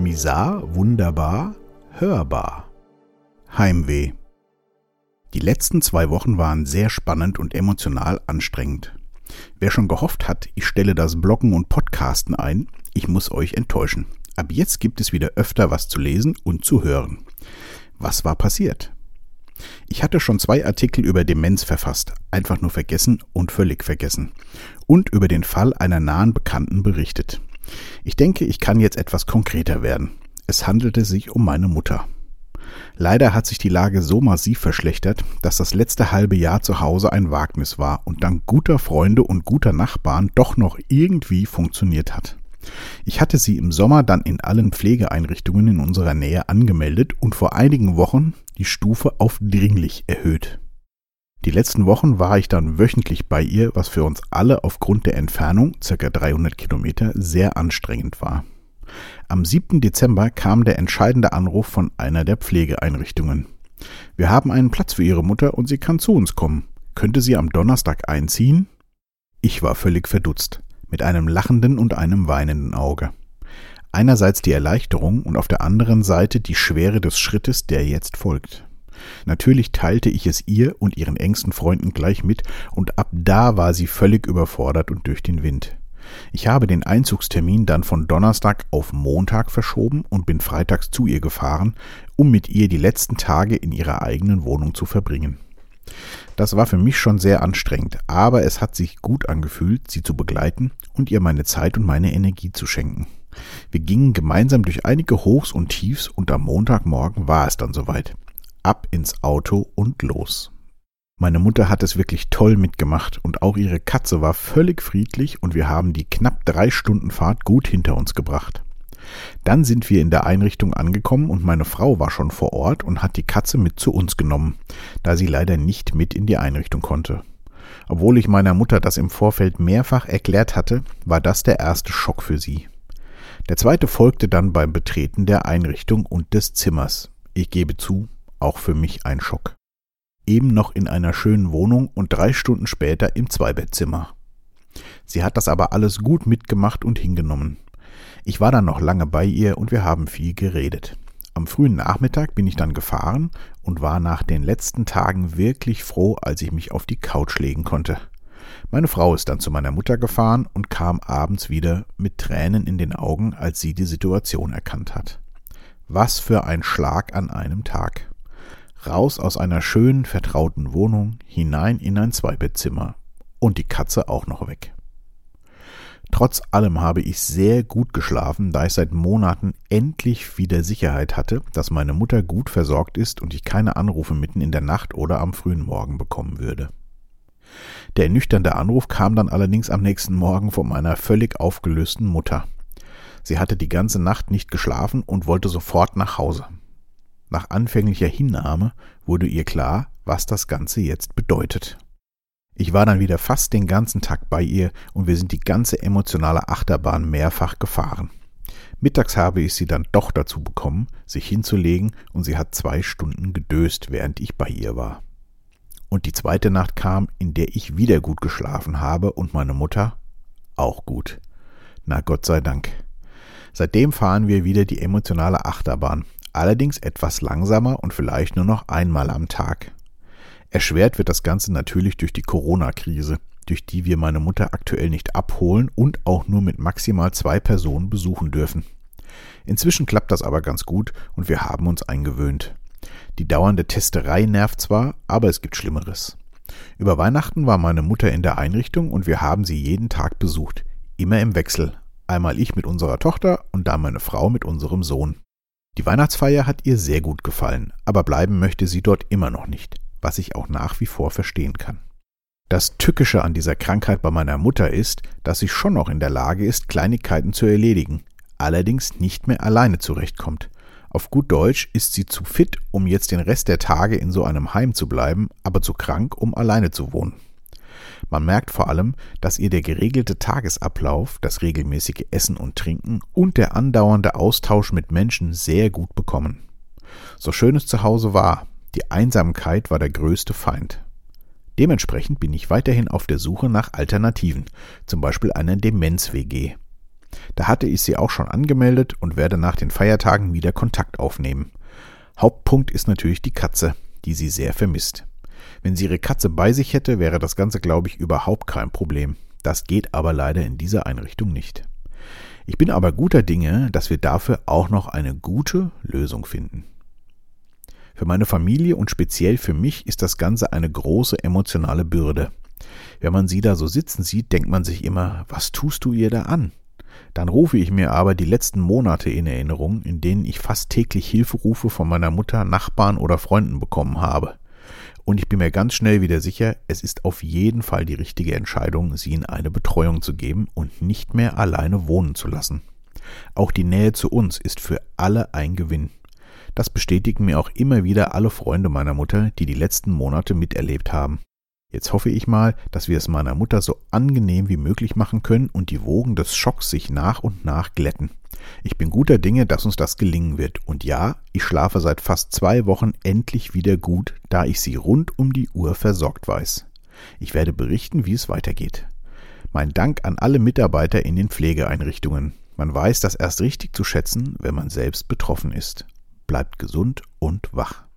Misar, wunderbar, hörbar. Heimweh. Die letzten zwei Wochen waren sehr spannend und emotional anstrengend. Wer schon gehofft hat, ich stelle das Bloggen und Podcasten ein, ich muss euch enttäuschen. Ab jetzt gibt es wieder öfter was zu lesen und zu hören. Was war passiert? Ich hatte schon zwei Artikel über Demenz verfasst, einfach nur vergessen und völlig vergessen, und über den Fall einer nahen Bekannten berichtet. Ich denke, ich kann jetzt etwas konkreter werden. Es handelte sich um meine Mutter. Leider hat sich die Lage so massiv verschlechtert, dass das letzte halbe Jahr zu Hause ein Wagnis war und dank guter Freunde und guter Nachbarn doch noch irgendwie funktioniert hat. Ich hatte sie im Sommer dann in allen Pflegeeinrichtungen in unserer Nähe angemeldet und vor einigen Wochen die Stufe auf dringlich erhöht. Die letzten Wochen war ich dann wöchentlich bei ihr, was für uns alle aufgrund der Entfernung, ca. 300 Kilometer, sehr anstrengend war. Am 7. Dezember kam der entscheidende Anruf von einer der Pflegeeinrichtungen. Wir haben einen Platz für Ihre Mutter und sie kann zu uns kommen. Könnte sie am Donnerstag einziehen? Ich war völlig verdutzt mit einem lachenden und einem weinenden Auge. Einerseits die Erleichterung und auf der anderen Seite die Schwere des Schrittes, der jetzt folgt. Natürlich teilte ich es ihr und ihren engsten Freunden gleich mit, und ab da war sie völlig überfordert und durch den Wind. Ich habe den Einzugstermin dann von Donnerstag auf Montag verschoben und bin freitags zu ihr gefahren, um mit ihr die letzten Tage in ihrer eigenen Wohnung zu verbringen. Das war für mich schon sehr anstrengend, aber es hat sich gut angefühlt, sie zu begleiten und ihr meine Zeit und meine Energie zu schenken. Wir gingen gemeinsam durch einige Hochs und Tiefs und am Montagmorgen war es dann soweit. Ab ins Auto und los. Meine Mutter hat es wirklich toll mitgemacht und auch ihre Katze war völlig friedlich und wir haben die knapp drei Stunden Fahrt gut hinter uns gebracht. Dann sind wir in der Einrichtung angekommen und meine Frau war schon vor Ort und hat die Katze mit zu uns genommen, da sie leider nicht mit in die Einrichtung konnte. Obwohl ich meiner Mutter das im Vorfeld mehrfach erklärt hatte, war das der erste Schock für sie. Der zweite folgte dann beim Betreten der Einrichtung und des Zimmers. Ich gebe zu, auch für mich ein Schock. Eben noch in einer schönen Wohnung und drei Stunden später im Zweibettzimmer. Sie hat das aber alles gut mitgemacht und hingenommen. Ich war dann noch lange bei ihr und wir haben viel geredet. Am frühen Nachmittag bin ich dann gefahren und war nach den letzten Tagen wirklich froh, als ich mich auf die Couch legen konnte. Meine Frau ist dann zu meiner Mutter gefahren und kam abends wieder mit Tränen in den Augen, als sie die Situation erkannt hat. Was für ein Schlag an einem Tag. Raus aus einer schönen, vertrauten Wohnung, hinein in ein Zweibettzimmer. Und die Katze auch noch weg. Trotz allem habe ich sehr gut geschlafen, da ich seit Monaten endlich wieder Sicherheit hatte, dass meine Mutter gut versorgt ist und ich keine Anrufe mitten in der Nacht oder am frühen Morgen bekommen würde. Der ernüchternde Anruf kam dann allerdings am nächsten Morgen von meiner völlig aufgelösten Mutter. Sie hatte die ganze Nacht nicht geschlafen und wollte sofort nach Hause. Nach anfänglicher Hinnahme wurde ihr klar, was das Ganze jetzt bedeutet. Ich war dann wieder fast den ganzen Tag bei ihr und wir sind die ganze emotionale Achterbahn mehrfach gefahren. Mittags habe ich sie dann doch dazu bekommen, sich hinzulegen und sie hat zwei Stunden gedöst, während ich bei ihr war. Und die zweite Nacht kam, in der ich wieder gut geschlafen habe und meine Mutter auch gut. Na Gott sei Dank. Seitdem fahren wir wieder die emotionale Achterbahn, allerdings etwas langsamer und vielleicht nur noch einmal am Tag. Erschwert wird das Ganze natürlich durch die Corona-Krise, durch die wir meine Mutter aktuell nicht abholen und auch nur mit maximal zwei Personen besuchen dürfen. Inzwischen klappt das aber ganz gut und wir haben uns eingewöhnt. Die dauernde Testerei nervt zwar, aber es gibt Schlimmeres. Über Weihnachten war meine Mutter in der Einrichtung und wir haben sie jeden Tag besucht, immer im Wechsel. Einmal ich mit unserer Tochter und dann meine Frau mit unserem Sohn. Die Weihnachtsfeier hat ihr sehr gut gefallen, aber bleiben möchte sie dort immer noch nicht was ich auch nach wie vor verstehen kann. Das Tückische an dieser Krankheit bei meiner Mutter ist, dass sie schon noch in der Lage ist, Kleinigkeiten zu erledigen, allerdings nicht mehr alleine zurechtkommt. Auf gut Deutsch ist sie zu fit, um jetzt den Rest der Tage in so einem Heim zu bleiben, aber zu krank, um alleine zu wohnen. Man merkt vor allem, dass ihr der geregelte Tagesablauf, das regelmäßige Essen und Trinken und der andauernde Austausch mit Menschen sehr gut bekommen. So schön es zu Hause war, die Einsamkeit war der größte Feind. Dementsprechend bin ich weiterhin auf der Suche nach Alternativen, zum Beispiel einer Demenz-WG. Da hatte ich sie auch schon angemeldet und werde nach den Feiertagen wieder Kontakt aufnehmen. Hauptpunkt ist natürlich die Katze, die sie sehr vermisst. Wenn sie ihre Katze bei sich hätte, wäre das Ganze, glaube ich, überhaupt kein Problem. Das geht aber leider in dieser Einrichtung nicht. Ich bin aber guter Dinge, dass wir dafür auch noch eine gute Lösung finden. Für meine Familie und speziell für mich ist das Ganze eine große emotionale Bürde. Wenn man sie da so sitzen sieht, denkt man sich immer, was tust du ihr da an? Dann rufe ich mir aber die letzten Monate in Erinnerung, in denen ich fast täglich Hilferufe von meiner Mutter, Nachbarn oder Freunden bekommen habe. Und ich bin mir ganz schnell wieder sicher, es ist auf jeden Fall die richtige Entscheidung, sie in eine Betreuung zu geben und nicht mehr alleine wohnen zu lassen. Auch die Nähe zu uns ist für alle ein Gewinn. Das bestätigen mir auch immer wieder alle Freunde meiner Mutter, die die letzten Monate miterlebt haben. Jetzt hoffe ich mal, dass wir es meiner Mutter so angenehm wie möglich machen können und die Wogen des Schocks sich nach und nach glätten. Ich bin guter Dinge, dass uns das gelingen wird. Und ja, ich schlafe seit fast zwei Wochen endlich wieder gut, da ich sie rund um die Uhr versorgt weiß. Ich werde berichten, wie es weitergeht. Mein Dank an alle Mitarbeiter in den Pflegeeinrichtungen. Man weiß das erst richtig zu schätzen, wenn man selbst betroffen ist. Bleibt gesund und wach.